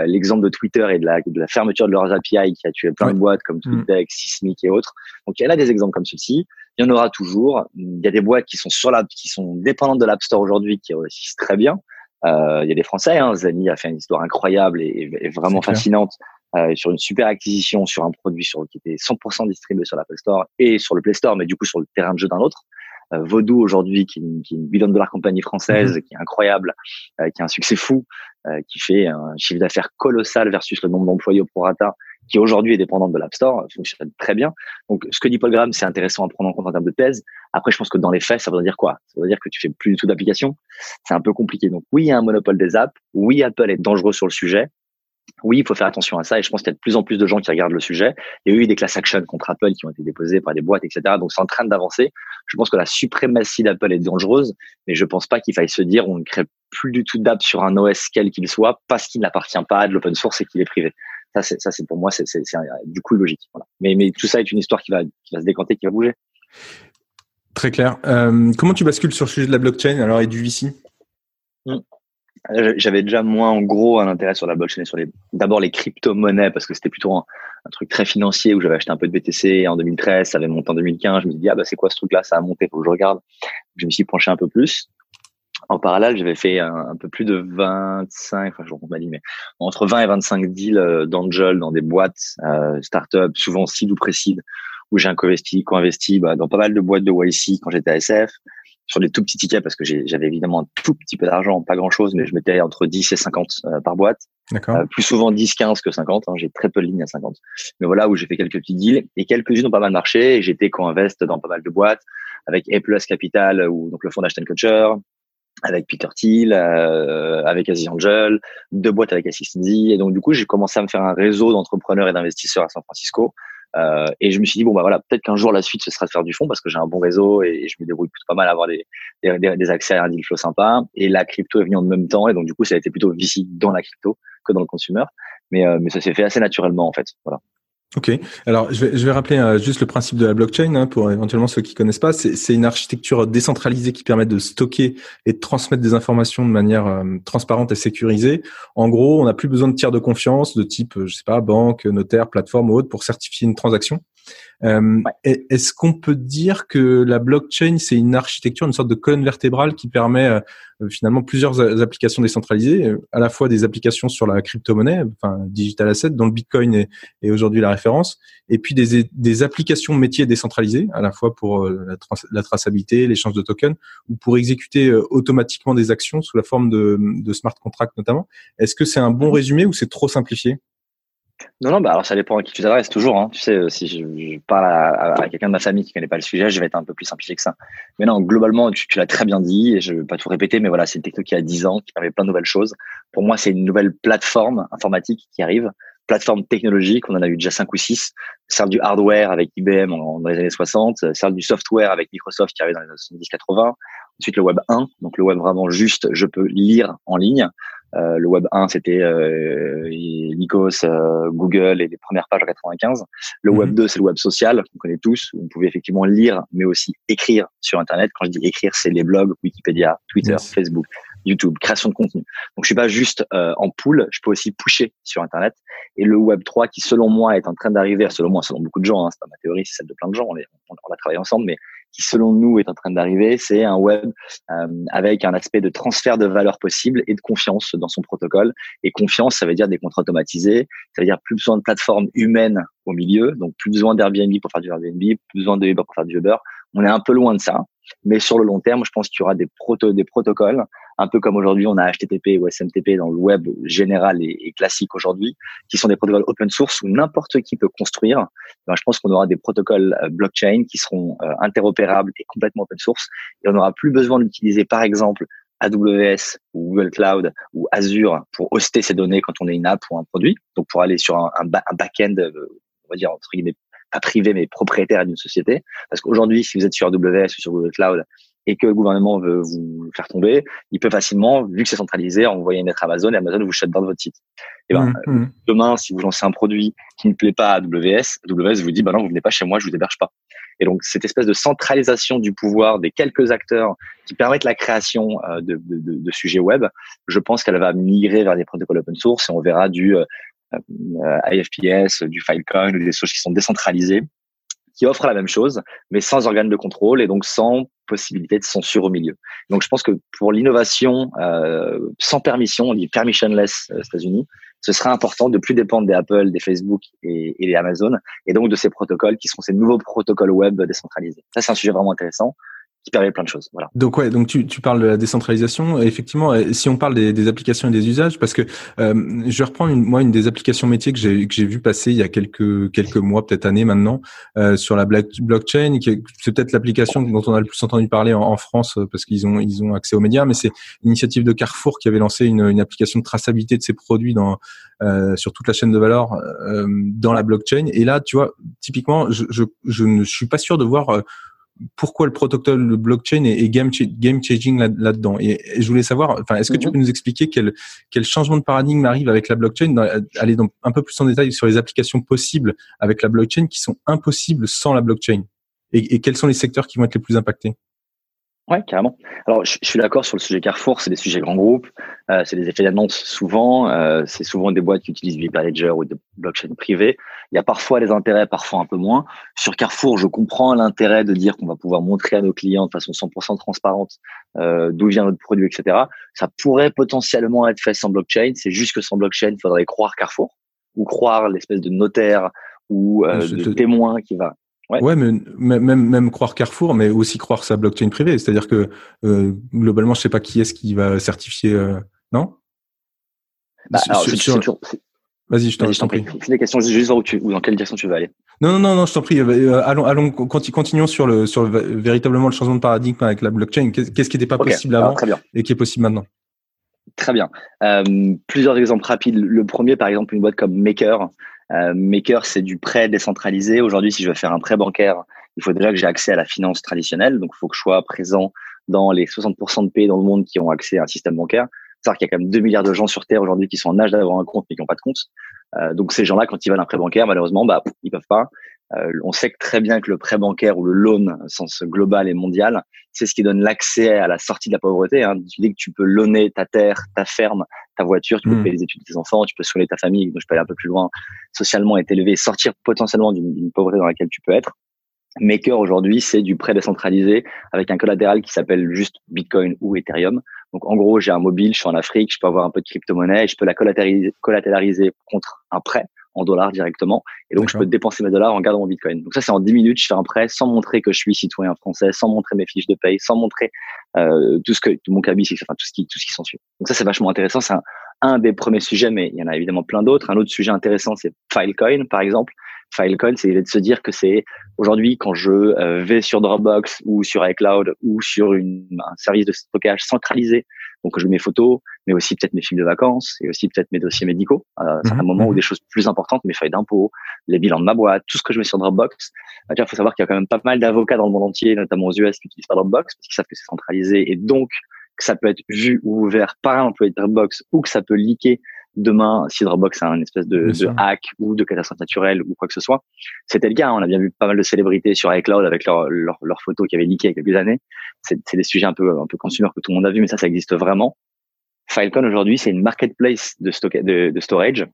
Euh, l'exemple de Twitter et de la, de la, fermeture de leurs API qui a tué plein de boîtes comme mm. TweetDeck, Sysmic et autres. Donc il y en a des exemples comme ceci. Il y en aura toujours. Il y a des boîtes qui sont sur la, qui sont dépendantes de l'App Store aujourd'hui qui réussissent très bien. Euh, il y a des Français. Hein. Zami a fait une histoire incroyable et, et vraiment fascinante. Euh, sur une super acquisition sur un produit sur, qui était 100% distribué sur l'Apple Store et sur le Play Store, mais du coup sur le terrain de jeu d'un autre. Euh, Vodou aujourd'hui, qui, qui est une billion dollar compagnie française, mhm. qui est incroyable, euh, qui a un succès fou, euh, qui fait un chiffre d'affaires colossal versus le nombre d'employés au prorata, qui aujourd'hui est dépendante de l'App Store, fonctionne très bien. Donc, ce que dit Paul Graham, c'est intéressant à prendre en compte en termes de thèse. Après, je pense que dans les faits, ça veut dire quoi? Ça veut dire que tu fais plus du tout d'application. C'est un peu compliqué. Donc, oui, il y a un monopole des apps. Oui, Apple est dangereux sur le sujet oui, il faut faire attention à ça et je pense qu'il y a de plus en plus de gens qui regardent le sujet. Il y a eu des class actions contre Apple qui ont été déposées par des boîtes, etc. Donc c'est en train d'avancer. Je pense que la suprématie d'Apple est dangereuse, mais je pense pas qu'il faille se dire on ne crée plus du tout d'app sur un OS quel qu'il soit parce qu'il n'appartient pas à de l'open source et qu'il est privé. Ça, c'est ça, c'est pour moi, c'est du coup logique. Voilà. Mais mais tout ça est une histoire qui va qui va se décanter, qui va bouger. Très clair. Euh, comment tu bascules sur le sujet de la blockchain alors et du VC mmh. J'avais déjà moins en gros un intérêt sur la blockchain et sur les d'abord les crypto-monnaies parce que c'était plutôt un, truc très financier où j'avais acheté un peu de BTC en 2013, ça avait monté en 2015. Je me suis dit ah bah c'est quoi ce truc-là, ça a monté, faut que je regarde. Je me suis penché un peu plus. En parallèle, j'avais fait un, peu plus de 25, enfin je compte ma mais entre 20 et 25 deals euh, d'angel dans des boîtes, euh, startups, souvent seed ou pré-seed, où j'ai co-investi, co-investi bah, dans pas mal de boîtes de YC quand j'étais à SF sur des tout petits tickets parce que j'avais évidemment un tout petit peu d'argent, pas grand chose, mais je mettais entre 10 et 50 euh, par boîte. Euh, plus souvent 10, 15 que 50. Hein, j'ai très peu de lignes à 50. Mais voilà où j'ai fait quelques petits deals et quelques-unes ont pas mal marché. J'étais co-invest dans pas mal de boîtes avec A Plus Capital ou donc le fonds d'Ashton Kutcher, avec Peter Thiel, euh, avec Aziz Angel, deux boîtes avec Assistance Et donc du coup, j'ai commencé à me faire un réseau d'entrepreneurs et d'investisseurs à San Francisco euh, et je me suis dit bon bah voilà peut-être qu'un jour la suite ce sera de faire du fond parce que j'ai un bon réseau et, je me débrouille plutôt pas mal à avoir des, des, accès à un deal flow sympa. Et la crypto est venue en même temps et donc du coup ça a été plutôt VC dans la crypto que dans le consumer. Mais euh, mais ça s'est fait assez naturellement en fait. Voilà Ok. Alors, je vais, rappeler euh, juste le principe de la blockchain hein, pour éventuellement ceux qui connaissent pas. C'est une architecture décentralisée qui permet de stocker et de transmettre des informations de manière euh, transparente et sécurisée. En gros, on n'a plus besoin de tiers de confiance de type, je sais pas, banque, notaire, plateforme ou autre pour certifier une transaction. Euh, est-ce qu'on peut dire que la blockchain, c'est une architecture, une sorte de colonne vertébrale qui permet euh, finalement plusieurs applications décentralisées, euh, à la fois des applications sur la crypto-monnaie, enfin digital asset, dont le Bitcoin est, est aujourd'hui la référence, et puis des, des, applications métiers décentralisées, à la fois pour la, la traçabilité, l'échange de tokens, ou pour exécuter automatiquement des actions sous la forme de, de smart contracts notamment. Est-ce que c'est un bon résumé ou c'est trop simplifié? Non, non, bah alors ça dépend à qui tu t'adresses toujours. Hein. Tu sais, euh, si je, parle à, quelqu'un de ma famille qui connaît pas le sujet, je vais être un peu plus simplifié que ça. Mais non, globalement, tu, l'as très bien dit, et je vais pas tout répéter, mais voilà, c'est une techno qui a 10 ans, qui permet plein de nouvelles choses. Pour moi, c'est une nouvelle plateforme informatique qui arrive, plateforme technologique, on en a eu déjà 5 ou 6, celle du hardware avec IBM dans les années 60, celle du software avec Microsoft qui arrive dans les années 70-80, ensuite le Web 1, donc le Web vraiment juste, je peux lire en ligne, euh, le Web 1, c'était euh, Lycos, euh, Google et les premières pages en 95. Le Web 2, mhm. c'est le web social, qu'on connaît tous, où on pouvait effectivement lire, mais aussi écrire sur Internet. Quand je dis écrire, c'est les blogs, Wikipédia, Twitter, Facebook, YouTube, création de contenu. Donc je suis pas juste euh, en pool, je peux aussi pusher sur Internet. Et le Web 3, qui selon moi est en train d'arriver, selon moi, selon beaucoup de gens, hein, c'est pas ma théorie, c'est celle de plein de gens, on, est, on, on a travaillé ensemble, mais qui selon nous est en train d'arriver, c'est un web euh, avec un aspect de transfert de valeur possible et de confiance dans son protocole. Et confiance, ça veut dire des contrats automatisés, ça veut dire plus besoin de plateformes humaines au milieu, donc plus besoin d'Airbnb pour faire du Airbnb, plus besoin de Uber pour faire du Uber. On est un peu loin de ça, mais sur le long terme, je pense qu'il y aura des, proto des protocoles un peu comme aujourd'hui on a HTTP ou SMTP dans le web général et, classique aujourd'hui, qui sont des protocoles open source où n'importe qui peut construire. Ben, je pense qu'on aura des protocoles euh, blockchain qui seront euh, interopérables et complètement open source, et on n'aura plus besoin d'utiliser par exemple AWS ou Google Cloud ou Azure pour hoster ces données quand on est une app ou un produit, donc pour aller sur un, un, back-end, euh, on va dire entre guillemets pas privé mais propriétaire d'une société. Parce qu'aujourd'hui, si vous êtes sur AWS ou sur Google Cloud, et que le gouvernement veut vous faire tomber, il peut facilement, vu que c'est centralisé, envoyer une lettre à Amazon et Amazon vous shut dans votre site. Et ben, mmh, mmh. demain, si vous lancez un produit qui ne plaît pas à AWS, AWS vous dit, bah non, vous venez pas chez moi, je vous héberge pas. Et donc, cette espèce de centralisation du pouvoir des quelques acteurs qui permettent la création euh, de, de, de, de, sujets web, je pense qu'elle va migrer vers des protocoles open source et on verra du euh, euh IFPS, du Filecoin des choses qui sont décentralisées qui offrent la même chose, mais sans organe de contrôle et donc sans possibilité de censure au milieu. Donc je pense que pour l'innovation euh, sans permission, on dit permissionless aux États-Unis, ce serait important de plus dépendre des Apple, des Facebook et, et des Amazon, et donc de ces protocoles qui sont ces nouveaux protocoles web décentralisés. Ça, c'est un sujet vraiment intéressant qui permet plein de choses. Donc ouais, donc tu, tu parles de la décentralisation. Effectivement, euh, si on parle des, des applications et des usages, parce que euh, je vais reprendre une, moi une des applications métiers que j'ai que j'ai vu passer il y a quelques quelques mois, peut-être années maintenant, euh, sur la blockchain. C'est peut-être l'application dont on a le plus entendu parler en, en France euh, parce qu'ils ont ils ont accès aux médias, mais c'est l'initiative de Carrefour qui avait lancé une, une application de traçabilité de ses produits dans euh, sur toute la chaîne de valeur euh, dans la blockchain. Et là, tu vois, typiquement, je, je, je ne suis pas sûr de voir pourquoi le protocole blockchain est, game, game changing là-dedans. et, je voulais savoir, enfin, est-ce que tu mhm. peux nous expliquer quel, quel changement de paradigme arrive avec la blockchain, aller donc un peu plus en détail sur les applications possibles avec la blockchain qui sont impossibles sans la blockchain, et, et quels sont les secteurs qui vont être les plus impactés? Ouais, carrément. Alors, je, suis d'accord sur le sujet Carrefour, c'est des sujets grands groupes, euh, c'est des effets d'annonce souvent, euh, c'est souvent des boîtes qui utilisent du Ledger ou de blockchain privé. Il y a parfois des intérêts, parfois un peu moins. Sur Carrefour, je comprends l'intérêt de dire qu'on va pouvoir montrer à nos clients de façon 100% transparente euh, d'où vient notre produit, etc. Ça pourrait potentiellement être fait sans blockchain. C'est juste que sans blockchain, il faudrait croire Carrefour ou croire l'espèce de notaire ou euh, de témoin qui va Ouais. mais même même croire Carrefour, mais aussi croire sa blockchain privée. C'est-à-dire que euh, globalement, je sais pas qui est-ce qui va certifier, euh, non? Bah, Vas-y, je t'en prie. C'est des questions juste où tu, ou dans quelle direction tu veux aller. Non, non, non, non, je t'en prie. Euh, allons, allons, continuons sur le, sur véritablement le changement de paradigme avec la blockchain. Qu'est-ce qui n'était pas possible avant et qui est possible maintenant? Très bien. Euh, plusieurs exemples rapides. Le premier, par exemple, une boîte comme Maker. Euh, Maker, c'est du prêt décentralisé. Aujourd'hui, si je veux faire un prêt bancaire, il faut déjà que j'ai accès à la finance traditionnelle. Donc, il faut que je sois présent dans les 60% de pays dans le monde qui ont accès à un système bancaire. C'est-à-dire qu'il y a quand même 2 milliards de gens sur Terre aujourd'hui qui sont en âge d'avoir un compte mais qui n'ont pas de compte. Euh, donc ces gens-là, quand ils veulent un prêt bancaire, malheureusement, bah, ils peuvent pas. Euh, on sait que très bien que le prêt bancaire ou le loan, sens global et mondial, c'est ce qui donne l'accès à la sortie de la pauvreté. Hein. Dès que tu peux loaner ta terre, ta ferme ta voiture, tu peux hmm. payer les études de tes enfants, tu peux soigner ta famille, donc je peux aller un peu plus loin, socialement être élevé, sortir potentiellement d'une pauvreté dans laquelle tu peux être. Maker aujourd'hui, c'est du prêt décentralisé avec un collatéral qui s'appelle juste Bitcoin ou Ethereum. Donc en gros, j'ai un mobile, je suis en Afrique, je peux avoir un peu de crypto-monnaie, je peux la collatéraliser contre un prêt en dollars directement. Et donc, je peux dépenser mes dollars en gardant mon Bitcoin. Donc ça, c'est en 10 minutes, je fais un prêt sans montrer que je suis citoyen français, sans montrer mes fiches de paye, sans montrer euh, tout ce que tout mon cabis, enfin tout ce qui tout ce qui s'ensuit. Donc ça, c'est vachement intéressant. C'est un, un, des premiers sujets, mais il y en a évidemment plein d'autres. Un autre sujet intéressant, c'est Filecoin, par exemple. Filecoin, c'est de se dire que c'est aujourd'hui quand je euh, vais sur Dropbox ou sur iCloud ou sur une, un service de stockage centralisé, donc je mets mes photos, mais aussi peut-être mes films de vacances et aussi peut-être mes dossiers médicaux, à un mhm, moment où mhm. des choses plus importantes, mes feuilles d'impôts, les bilans de ma boîte, tout ce que je mets sur Dropbox. Bah, il faut savoir qu'il y a quand même pas mal d'avocats dans le monde entier, notamment aux US, qui utilisent pas Dropbox parce qu'ils savent que c'est centralisé et donc que ça peut être vu ou ouvert par un employé de Dropbox ou que ça peut leaker demain si Dropbox a un espèce de, de hack ou de catastrophe naturelle ou quoi que ce soit. C'était le cas. Hein. On a bien vu pas mal de célébrités sur iCloud avec leurs leur, leur photos qui avaient leaké il y a quelques années. C'est des sujets un peu un peu consumer que tout le monde a vu, mais ça, ça existe vraiment. Filecoin aujourd'hui, c'est une marketplace de, de, de storage.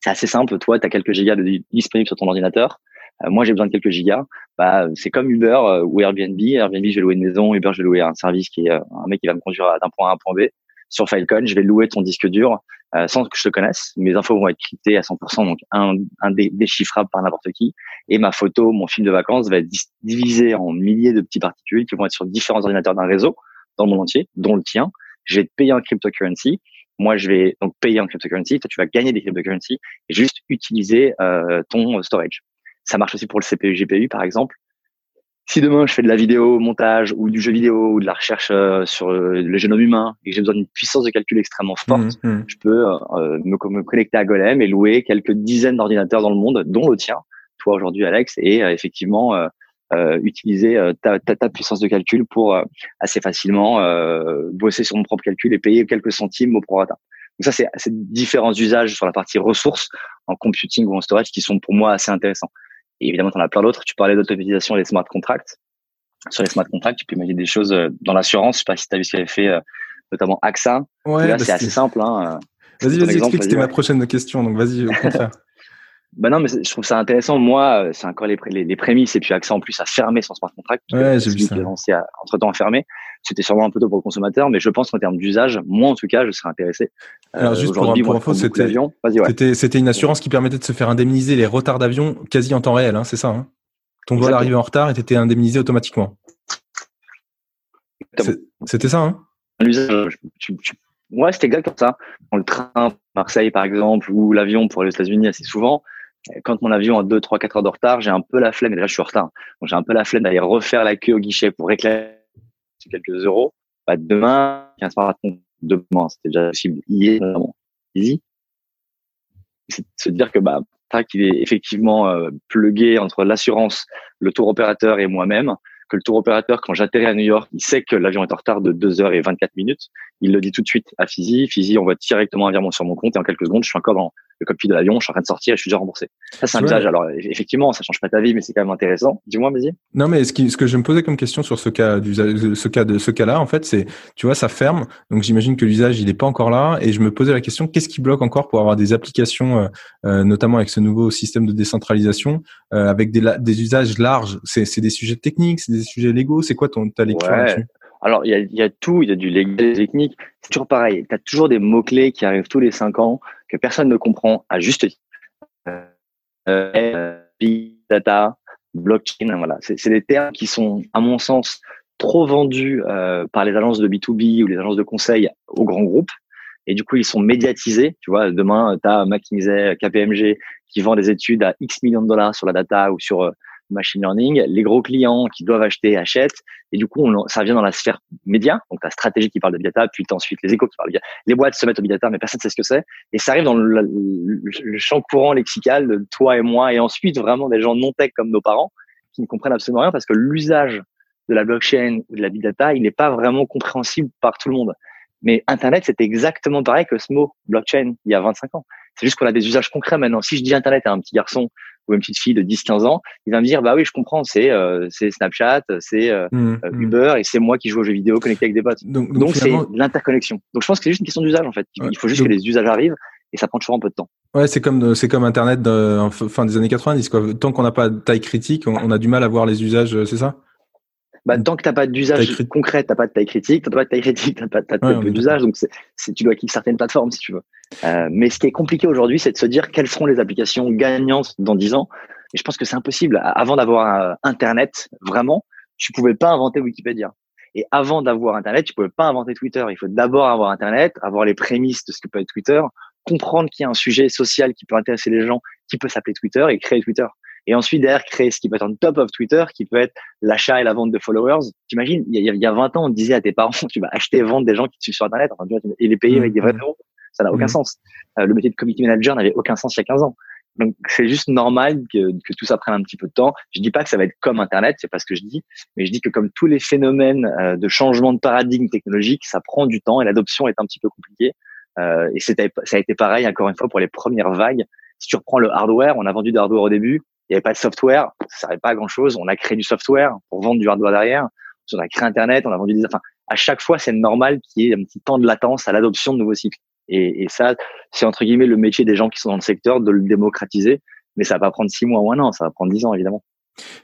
C'est assez simple. Toi, tu as quelques gigas de disponibles sur ton ordinateur. Euh, moi, j'ai besoin de quelques gigas. Bah, c'est comme Uber euh, ou Airbnb. Airbnb, je vais louer une maison. Uber, je vais louer un service qui est euh, un mec qui va me conduire d'un point A à un point B sur Filecoin, je vais louer ton disque dur euh, sans que je te connaisse. Mes infos vont être cryptées à 100%, donc un, un déchiffrable par n'importe qui. Et ma photo, mon film de vacances va être divisé en milliers de petits particules qui vont être sur différents ordinateurs d'un réseau dans le monde entier, dont le tien. Je vais te payer en cryptocurrency. Moi, je vais donc payer en cryptocurrency. Toi, tu vas gagner des cryptocurrency et juste utiliser euh, ton storage. Ça marche aussi pour le CPU, GPU, par exemple si demain je fais de la vidéo montage ou du jeu vidéo ou de la recherche euh, sur euh, le génome humain et que j'ai besoin d'une puissance de calcul extrêmement forte, mmh, mmh. je peux euh, me, me, connecter à Golem et louer quelques dizaines d'ordinateurs dans le monde, dont le tien, toi aujourd'hui Alex, et effectivement utiliser ta, ta, ta, puissance de calcul pour assez facilement bosser sur mon propre calcul et payer quelques centimes au prorata. Donc ça, c'est différents usages sur la partie ressources en computing ou en storage qui sont pour moi assez intéressants. Et évidemment, tu en as plein d'autres. Tu parlais d'automatisation des smart contracts. Sur les smart contracts, tu peux imaginer des choses euh, dans l'assurance. Je sais pas si tu as vu ce qu'avait fait euh, notamment AXA. Ouais, bah, c'est assez simple. Hein. Vas-y, vas-y, explique, c'était ma prochaine question. Donc vas-y, au contraire. Ben non, mais je trouve ça intéressant. Moi, euh, c'est encore les, les, les, prémices et puis AXA en plus a fermé son smart contract. Ouais, j'ai vu ça. lancé entre temps à fermer. C'était sûrement un peu tôt pour le consommateur, mais je pense qu'en termes d'usage, moi en tout cas, je serais intéressé. Alors juste pour, pour info, c'était c'était une assurance qui permettait de se faire indemniser les retards d'avion quasi en temps réel, hein, c'est ça. Hein Ton vol arrivait en retard et t'étais indemnisé automatiquement. C'était ça, hein L'usage, ouais, c'était exactement ça. Dans le train, Marseille par exemple, ou l'avion pour les États-Unis assez souvent, quand mon avion a 2, 3, 4 heures de retard, j'ai un peu la flemme, et là je suis en retard, donc j'ai un peu la flemme d'aller refaire la queue au guichet pour réclamer quelques euros. Bah, demain, 15 marathons, demain, c'était déjà possible hier, vraiment easy. C'est de se dire que bah, qu'il est effectivement euh, plugué entre l'assurance, le tour opérateur et moi-même, que le tour opérateur, quand j'atterris à New York, il sait que l'avion est en retard de 2 heures et 24 minutes. Il le dit tout de suite à Fizi. Fizi envoie directement un virement sur mon compte et en quelques secondes, je suis encore dans le cockpit de l'avion, je suis en train de sortir et je suis déjà remboursé. Ça, c'est un usage. Alors, effectivement, ça change pas ta vie, mais c'est quand même intéressant. Dis-moi, vas-y. Non, mais ce, qui, ce que je me posais comme question sur ce cas, ce cas de ce cas-là, en fait, c'est, tu vois, ça ferme. Donc, j'imagine que l'usage, il est pas encore là. Et je me posais la question, qu'est-ce qui bloque encore pour avoir des applications, euh, euh notamment avec ce nouveau système de décentralisation, euh, avec des, des usages larges? C'est des sujets techniques, c'est des sujets légaux? C'est quoi ton, ta lecture là-dessus? Alors, il y a, y a, tout, il y a du légal, des techniques. C'est toujours pareil. Tu as toujours des mots-clés qui arrivent tous les cinq ans que personne ne comprend à juste titre. Euh, big data, blockchain, voilà. C'est des termes qui sont, à mon sens, trop vendus euh, par les agences de B2B ou les agences de conseil aux grands groupes. Et du coup, ils sont médiatisés. Tu vois, demain, tu as McKinsey, KPMG qui vend des études à X millions de dollars sur la data ou sur euh, machine learning, les gros clients qui doivent acheter achètent, et du coup, on, ça vient dans la sphère média, donc la stratégie qui parle de data, puis ensuite les échos qui parlent de data. Les boîtes se mettent au big data, mais personne ne sait ce que c'est, et ça arrive dans le, le, champ courant lexical de toi et moi, et ensuite vraiment des gens non tech comme nos parents qui ne comprennent absolument rien parce que l'usage de la blockchain ou de la big data, il n'est pas vraiment compréhensible par tout le monde. Mais Internet, c'est exactement pareil que ce mot blockchain il y a 25 ans. C'est juste qu'on a des usages concrets maintenant. Si je dis Internet à un petit garçon ou une petite fille de 10-15 ans, il va me dire bah oui, je comprends, c'est euh, c'est Snapchat, c'est euh, mmh, mmh. Uber et c'est moi qui joue aux jeux vidéo connecté avec des potes. Donc c'est l'interconnexion. Donc je pense que c'est juste une question d'usage en fait. Il faut juste que les usages arrivent et ça prend toujours un peu de temps. Ouais, c'est comme c'est comme Internet de, fin des années 90 quoi. Tant qu'on n'a pas de taille critique, on, a du mal à voir les usages, c'est ça? Bah, tant que t'as pas d'usage concret, t'as pas de taille critique, t'as pas de taille critique, t'as pas, as peu d'usage, donc c'est, tu dois quitter certaines plateformes si tu veux. Euh, mais ce qui est compliqué aujourd'hui, c'est de se dire quelles seront les applications gagnantes dans 10 ans. Et je pense que c'est impossible. Avant d'avoir Internet, vraiment, tu pouvais pas inventer Wikipédia. Et avant d'avoir Internet, tu pouvais pas inventer Twitter. Il faut d'abord avoir Internet, avoir les prémices de ce que peut être Twitter, comprendre qu'il y a un sujet social qui peut intéresser les gens, qui peut s'appeler Twitter et créer Twitter. Et ensuite, derrière, créer ce qui peut être en top of Twitter, qui peut être l'achat et la vente de followers. T'imagines, il y, a, il y a 20 ans, on disait à tes parents, tu vas acheter et vendre des gens qui te suivent sur Internet, enfin, et les payer avec des vrais euros. Ça n'a aucun mmh. sens. Euh, le métier de community manager n'avait aucun sens il y a 15 ans. Donc, c'est juste normal que, que, tout ça prenne un petit peu de temps. Je dis pas que ça va être comme Internet, c'est pas ce que je dis, mais je dis que comme tous les phénomènes euh, de changement de paradigme technologique, ça prend du temps et l'adoption est un petit peu compliquée. Euh, et ça a été pareil, encore une fois, pour les premières vagues. Si tu reprends le hardware, on a vendu du hardware au début, il n'y avait pas de software, ça servait pas à grand chose. On a créé du software pour vendre du hardware derrière. On a créé Internet, on a vendu des, enfin, à chaque fois, c'est normal qu'il y ait un petit temps de latence à l'adoption de nouveaux cycles. Et, et ça, c'est entre guillemets le métier des gens qui sont dans le secteur de le démocratiser. Mais ça va pas prendre six mois ou un an, ça va prendre dix ans, évidemment.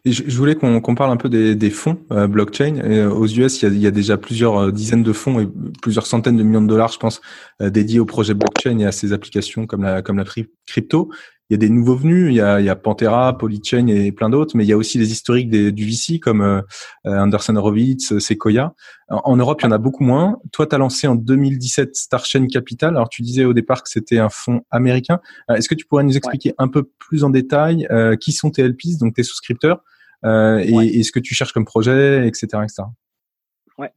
Je, voulais qu'on parle un peu des, des fonds euh, blockchain. Euh, aux US, il y, a, il y, a, déjà plusieurs euh, dizaines de fonds et plusieurs centaines de millions de dollars, je pense, dédiés au projet blockchain et à ses applications comme la, comme la crypto il y a des nouveaux venus, il y a, il y a Pantera, Polychain et plein d'autres, mais il y a aussi les historiques des, du VC comme euh, Anderson Horowitz, Sequoia. En, Europe, il y en a beaucoup moins. Toi, tu as lancé en 2017 Starchain Capital. Alors, tu disais au départ que c'était un fonds américain. Euh, est-ce que tu pourrais nous expliquer un peu plus en détail euh, qui sont tes LPs, donc tes souscripteurs, euh, et, et, ce que tu cherches comme projet, etc., etc. Ouais.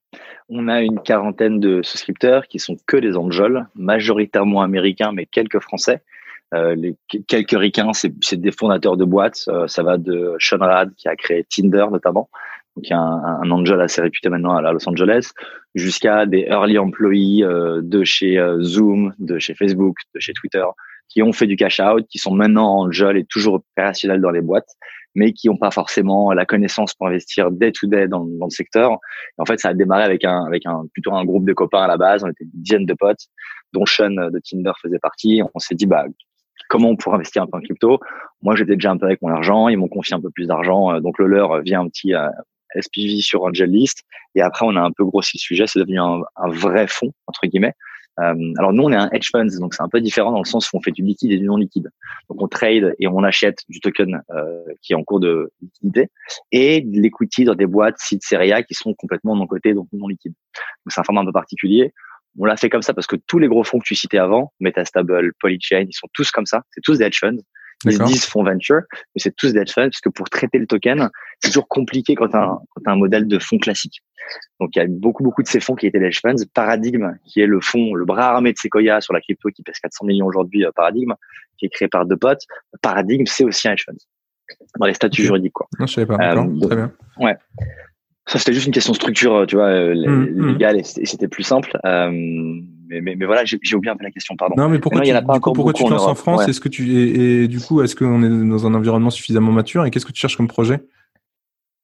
On a une quarantaine de souscripteurs qui sont que des angels, majoritairement américains, mais quelques français. Euh, les quelques ricains, c'est des fondateurs de boîtes. Euh, ça va de Sean Rad qui a créé Tinder notamment, y a un, un angel assez réputé maintenant à Los Angeles, jusqu'à des early employees euh, de chez Zoom, de chez Facebook, de chez Twitter, qui ont fait du cash out, qui sont maintenant angel et toujours opérationnels dans les boîtes, mais qui n'ont pas forcément la connaissance pour investir day to day dans, dans le secteur. En fait, ça a démarré avec un, avec un plutôt un groupe de copains à la base. On était une dizaine de potes, dont Sean de Tinder faisait partie. On s'est dit, bah, comment on pourrait investir un peu en crypto. Moi, j'étais déjà un peu avec mon argent, ils m'ont confié un peu plus d'argent, euh, donc le leur vient un petit euh, SPV sur Angel List. Et après, on a un peu grossi le sujet, c'est devenu un, vrai fonds entre guillemets. Euh, alors nous, on est un hedge fund, donc c'est un peu différent dans le sens où on fait du liquide et du non liquide. Donc on trade et on achète du token qui est en cours de liquidité et de l'equity dans des boîtes sites série A qui sont complètement non cotées, donc non liquides. Donc c'est un format un peu particulier. On l'a fait comme ça parce que tous les gros fonds que tu citais avant, Metastable, Polychain, ils sont tous comme ça. C'est tous des hedge funds. Ils disent fonds venture, mais c'est tous des hedge funds parce que pour traiter le token, c'est toujours compliqué quand tu as, un modèle de fonds classique. Donc il y a beaucoup beaucoup de ces fonds qui étaient des hedge funds. Paradigme, qui est le fonds, le bras armé de Sequoia sur la crypto qui pèse 400 millions aujourd'hui, euh, Paradigme, qui est créé par deux potes. Paradigme, c'est aussi un hedge fund dans les statuts juridiques quoi. Non, je savais pas. Euh, Très bien. Ouais. Ça, c'était juste une question de structure, euh, tu vois, euh, mmh, mmh. légale, et c'était plus simple. Euh, mais, mais, mais, voilà, j'ai oublié un peu la question, pardon. Non, mais pourquoi, tu, pourquoi tu te lances en, France Est-ce que tu et, du coup, est-ce qu'on est dans un environnement suffisamment mature Et qu'est-ce que tu cherches comme projet?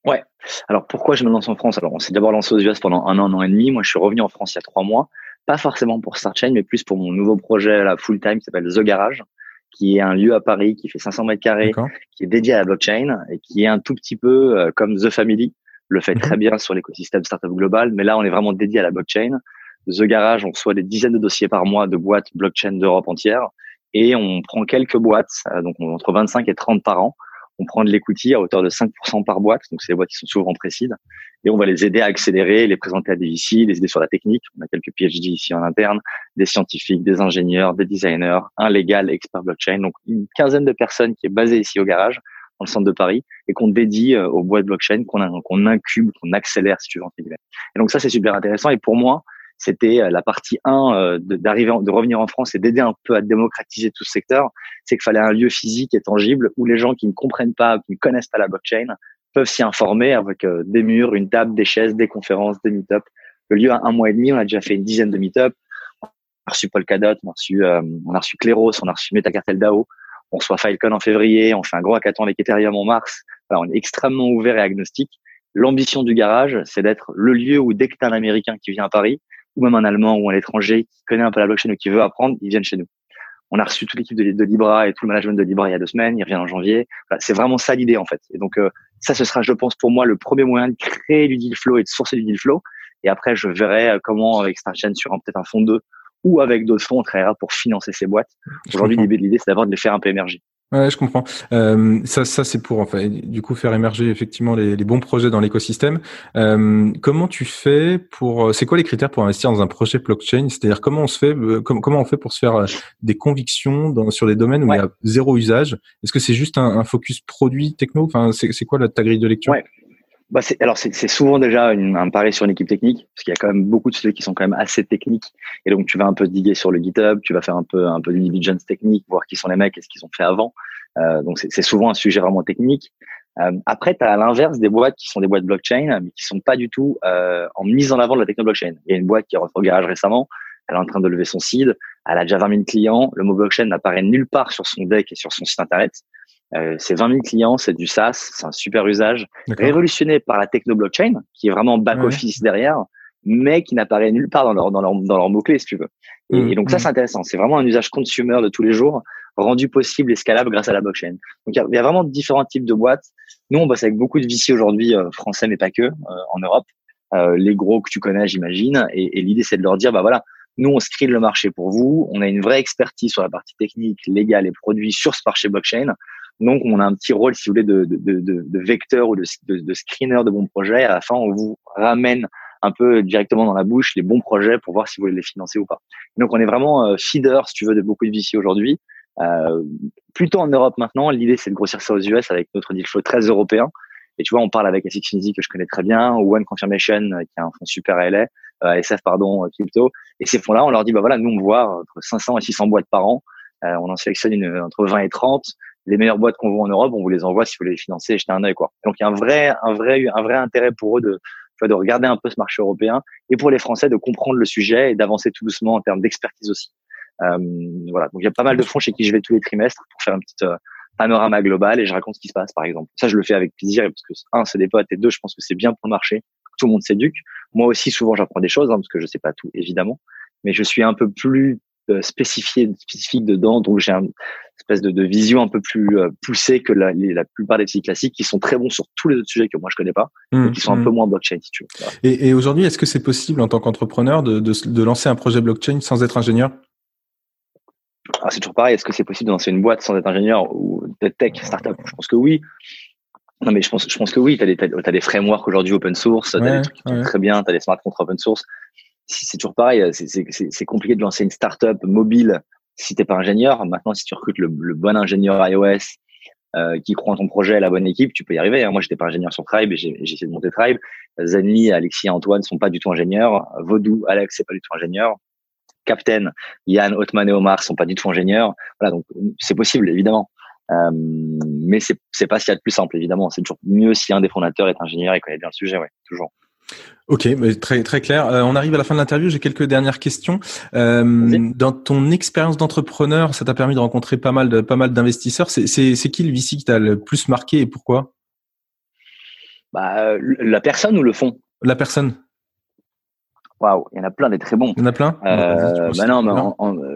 Ouais. Alors pourquoi je me lance en France? Alors on s'est d'abord lancé aux US pendant un an, un an et demi. Moi, je suis revenu en France il y a trois mois, pas forcément pour Startchain, mais plus pour mon nouveau projet la full time qui s'appelle The Garage, qui est un lieu à Paris qui fait 500 mètres carrés, qui est dédié à la blockchain et qui est un tout petit peu comme The Family le fait très mhm. bien sur l'écosystème startup global, mais là, on est vraiment dédié à la blockchain. The Garage, on reçoit des dizaines de dossiers par mois de boîtes blockchain d'Europe entière et on prend quelques boîtes, euh, donc entre 25 et 30 par an. On prend de l'equity à hauteur de 5% par boîte, donc c'est des boîtes qui sont souvent précises, et on va les aider à accélérer, les présenter à des VC, les aider sur la technique. On a quelques PhD ici en interne, des scientifiques, des ingénieurs, des designers, un légal expert blockchain, donc une quinzaine de personnes qui est basée ici au garage le centre de Paris et qu'on dédie euh, aux boîtes blockchain, qu'on incube, qu'on accélère, si tu veux, Et donc ça, c'est super intéressant. Et pour moi, c'était euh, la partie 1 euh, d'arriver, de revenir en France et d'aider un peu à démocratiser tout ce secteur. C'est qu'il fallait un lieu physique et tangible où les gens qui ne comprennent pas, qui ne connaissent pas la blockchain, peuvent s'y informer avec des murs, une table, des chaises, des conférences, des meet-up. Le lieu a un mois et demi, on a déjà fait une dizaine de meet-up. On a reçu Paul Cadot, on a reçu, on a reçu Cléros, on a reçu Metacartel DAO On reçoit Filecoin en février, on fait un gros hackathon avec Ethereum en mars. on est extrêmement ouvert et agnostique. L'ambition du garage, c'est d'être le lieu où dès que tu un Américain qui vient à Paris, ou même un Allemand ou un étranger qui connaît un peu la blockchain ou qui veut apprendre, ils viennent chez nous. On a reçu toute l'équipe de, Libra et tout le management de Libra il y a deux semaines. Il revient en janvier. c'est vraiment ça l'idée en fait. Et donc euh, ça, ce sera, je pense, pour moi le premier moyen de créer du deal flow et de sourcer du deal flow. Et après, je verrai euh, comment avec StarChain sur peut-être un fonds 2 ou avec d'autres fonds, on travaillera pour financer ces boîtes. Aujourd'hui, l'idée, c'est d'abord de les faire un peu émerger. Ouais, je comprends. Euh, ça, ça c'est pour enfin, du coup faire émerger effectivement les, les bons projets dans l'écosystème. Euh, comment tu fais pour C'est quoi les critères pour investir dans un projet blockchain? C'est-à-dire comment on se fait euh, comment on fait pour se faire euh, des convictions dans, sur des domaines où il y a zéro usage? Est-ce que c'est juste un, un, focus produit techno? Enfin, c'est quoi la, ta grille de lecture? Ouais. Bah alors c'est souvent déjà une, un pari sur une équipe technique parce qu'il y a quand même beaucoup de sujets qui sont quand même assez techniques et donc tu vas un peu diguer sur le GitHub, tu vas faire un peu un peu diligence technique, voir qui sont les mecs et ce qu'ils ont fait avant. Euh, donc c'est souvent un sujet vraiment technique. Euh, après, tu as à l'inverse des boîtes qui sont des boîtes blockchain mais qui sont pas du tout euh, en mise en avant de la techno blockchain. Il y a une boîte qui est rentrée au garage récemment, elle est en train de lever son seed, elle a déjà 20 000 clients, le mot blockchain n'apparaît nulle part sur son deck et sur son site internet. Euh, c'est 20 000 clients, c'est du SaaS, c'est un super usage, révolutionné par la techno blockchain, qui est vraiment back office derrière, mais qui n'apparaît nulle part dans leur dans leur dans leur mots clés, si tu veux. Et, mmh, donc ça, mmh. c'est intéressant. C'est vraiment un usage consumer de tous les jours, rendu possible et scalable grâce à la blockchain. Donc il y, a vraiment différents types de boîtes. Nous, on bosse avec beaucoup de VC aujourd'hui, euh, français mais pas que, euh, en Europe. Euh, les gros que tu connais, j'imagine. Et, et l'idée, c'est de leur dire, bah voilà, nous, on screen le marché pour vous. On a une vraie expertise sur la partie technique, légale et produits sur ce marché blockchain. Donc, on a un petit rôle, si vous voulez, de, de, de, de vecteur ou de, de, screener de bons projets. À la fin, on vous ramène un peu directement dans la bouche les bons projets pour voir si vous voulez les financer ou pas. Donc, on est vraiment euh, feeder, si tu veux, de beaucoup de VC aujourd'hui. Euh, plutôt en Europe maintenant. L'idée, c'est de grossir ça aux US avec notre deal flow très européen. Et tu vois, on parle avec Asix que je connais très bien, One Confirmation, euh, qui est un fonds super LA, euh, SF, pardon, crypto. Et ces fonds-là, on leur dit, bah voilà, nous, on voit entre 500 et 600 boîtes par an. Euh, on en sélectionne une, entre 20 et 30 les meilleures boîtes qu'on voit en Europe, on vous les envoie si vous voulez les financer et jeter un œil quoi. Donc il y a un vrai un vrai un vrai intérêt pour eux de de regarder un peu ce marché européen et pour les Français de comprendre le sujet et d'avancer tout doucement en termes d'expertise aussi. Euh, voilà, donc il y a pas mal de fonds chez qui je vais tous les trimestres pour faire un petit euh, panorama global et je raconte ce qui se passe par exemple. Ça je le fais avec plaisir parce que un c'est des potes et deux je pense que c'est bien pour le marché. Tout le monde s'éduque. Moi aussi souvent j'apprends des choses hein, parce que je sais pas tout évidemment, mais je suis un peu plus euh, spécifié, spécifique dedans, donc j'ai une espèce de, de, vision un peu plus euh, poussée que la, la plupart des petits classiques qui sont très bons sur tous les autres sujets que moi je connais pas, mmh, et qui sont un mmh. peu moins blockchain si tu veux. Et, et aujourd'hui, est-ce que c'est possible en tant qu'entrepreneur de, de, de, lancer un projet blockchain sans être ingénieur? Ah, C'est toujours pareil. Est-ce que c'est possible de lancer une boîte sans être ingénieur ou de tech, startup? Je pense que oui. Non, mais je pense, je pense que oui. Tu as, as, as, des frameworks aujourd'hui open source, tu as des trucs qui sont très bien, tu as des smart contracts open source c'est toujours pareil. C'est compliqué de lancer une startup mobile si t'es pas ingénieur. Maintenant, si tu recrutes le, bon ingénieur iOS euh, qui croit en ton projet, la bonne équipe, tu peux y arriver. Hein. Moi, j'étais pas ingénieur sur Tribe j'ai essayé de monter Tribe. Zenly, Alexis et Antoine sont pas du tout ingénieurs. Vodou, Alex, c'est pas du tout ingénieur. Captain, Yann, Otman et Omar sont pas du tout ingénieurs. Voilà, donc c'est possible, évidemment. Euh, mais c'est pas ce qu'il y a de plus simple, évidemment. C'est toujours mieux si un des fondateurs est ingénieur et connaît bien le sujet, ouais, toujours. Ok, très très clair. Euh, on arrive à la fin de l'interview. J'ai quelques dernières questions. Euh, dans ton expérience d'entrepreneur, ça t'a permis de rencontrer pas mal de pas mal d'investisseurs. C'est qui le VC qui t'a le plus marqué et pourquoi? Bah, la personne ou le fond? La personne. Waouh, il y en a plein des très bons. Il y en a plein? Euh, bah non, mais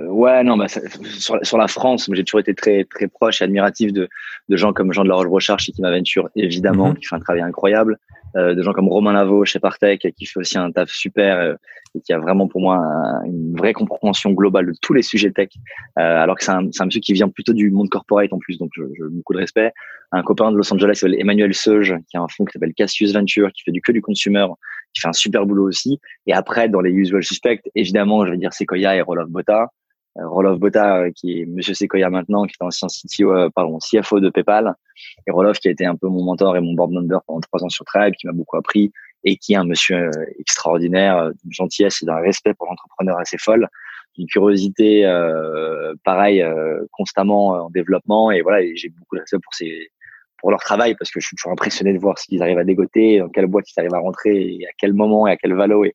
ouais, non, bah, sur, sur la France, j'ai toujours été très très proche et admiratif de, de gens comme Jean de la Roche-Brochard chez Team Aventure, évidemment, mhm. qui fait un travail incroyable. Euh, de gens comme Romain Lavaux chez Partech qui fait aussi un taf super euh, et qui a vraiment pour moi une vraie compréhension globale de tous les sujets tech. Euh, alors que c'est un, un, monsieur qui vient plutôt du monde corporate en plus, donc je, je beaucoup de respect. Un copain de Los Angeles s'appelle Emmanuel Seuge, qui a un fonds qui s'appelle Cassius Venture, qui fait du que du consumer, qui fait un super boulot aussi. Et après, dans les usual suspects, évidemment, je vais dire Sequoia et Roloff Botta. Euh, Roloff Botta, euh, qui est Monsieur Sequoia maintenant, qui est ancien CTO, euh, pardon, CFO de PayPal, et Roloff qui a été un peu mon mentor et mon board member pendant trois ans sur Tribe, qui m'a beaucoup appris et qui est un monsieur extraordinaire, d'une gentillesse et d'un respect pour l'entrepreneur assez folle, une curiosité euh, pareil constamment en développement. Et voilà, j'ai beaucoup de respect pour ses pour leur travail parce que je suis toujours impressionné de voir ce qu'ils arrivent à dégoter, dans quelle boîte ils arrivent à rentrer, et à quel moment et à quel valo. Et,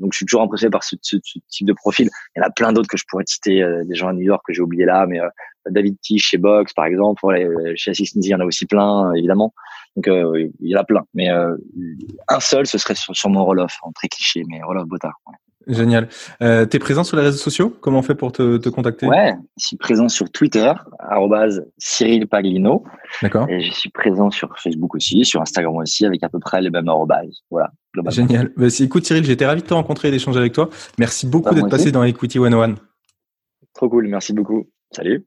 Donc je suis toujours impressionné par ce, type de profil. Il y en a plein d'autres que je pourrais citer, euh, des gens à New York que j'ai oublié là, mais euh, David T chez Box par exemple, voilà, chez Assist il y en a aussi plein évidemment. Donc il y en a plein, mais un seul ce serait sur, mon Roloff, en très cliché, mais Roloff Botard. Ouais. Génial. Euh, tu es présent sur les réseaux sociaux? Comment on fait pour te, te contacter? Ouais, je suis présent sur Twitter, Cyril Paglino. D'accord. Et je suis présent sur Facebook aussi, sur Instagram aussi, avec à peu près les mêmes arrobases. Voilà. Génial. Bah, écoute Cyril, j'étais ravi de te rencontrer et d'échanger avec toi. Merci beaucoup bah, d'être passé dans Equity 101. Trop cool, merci beaucoup. Salut.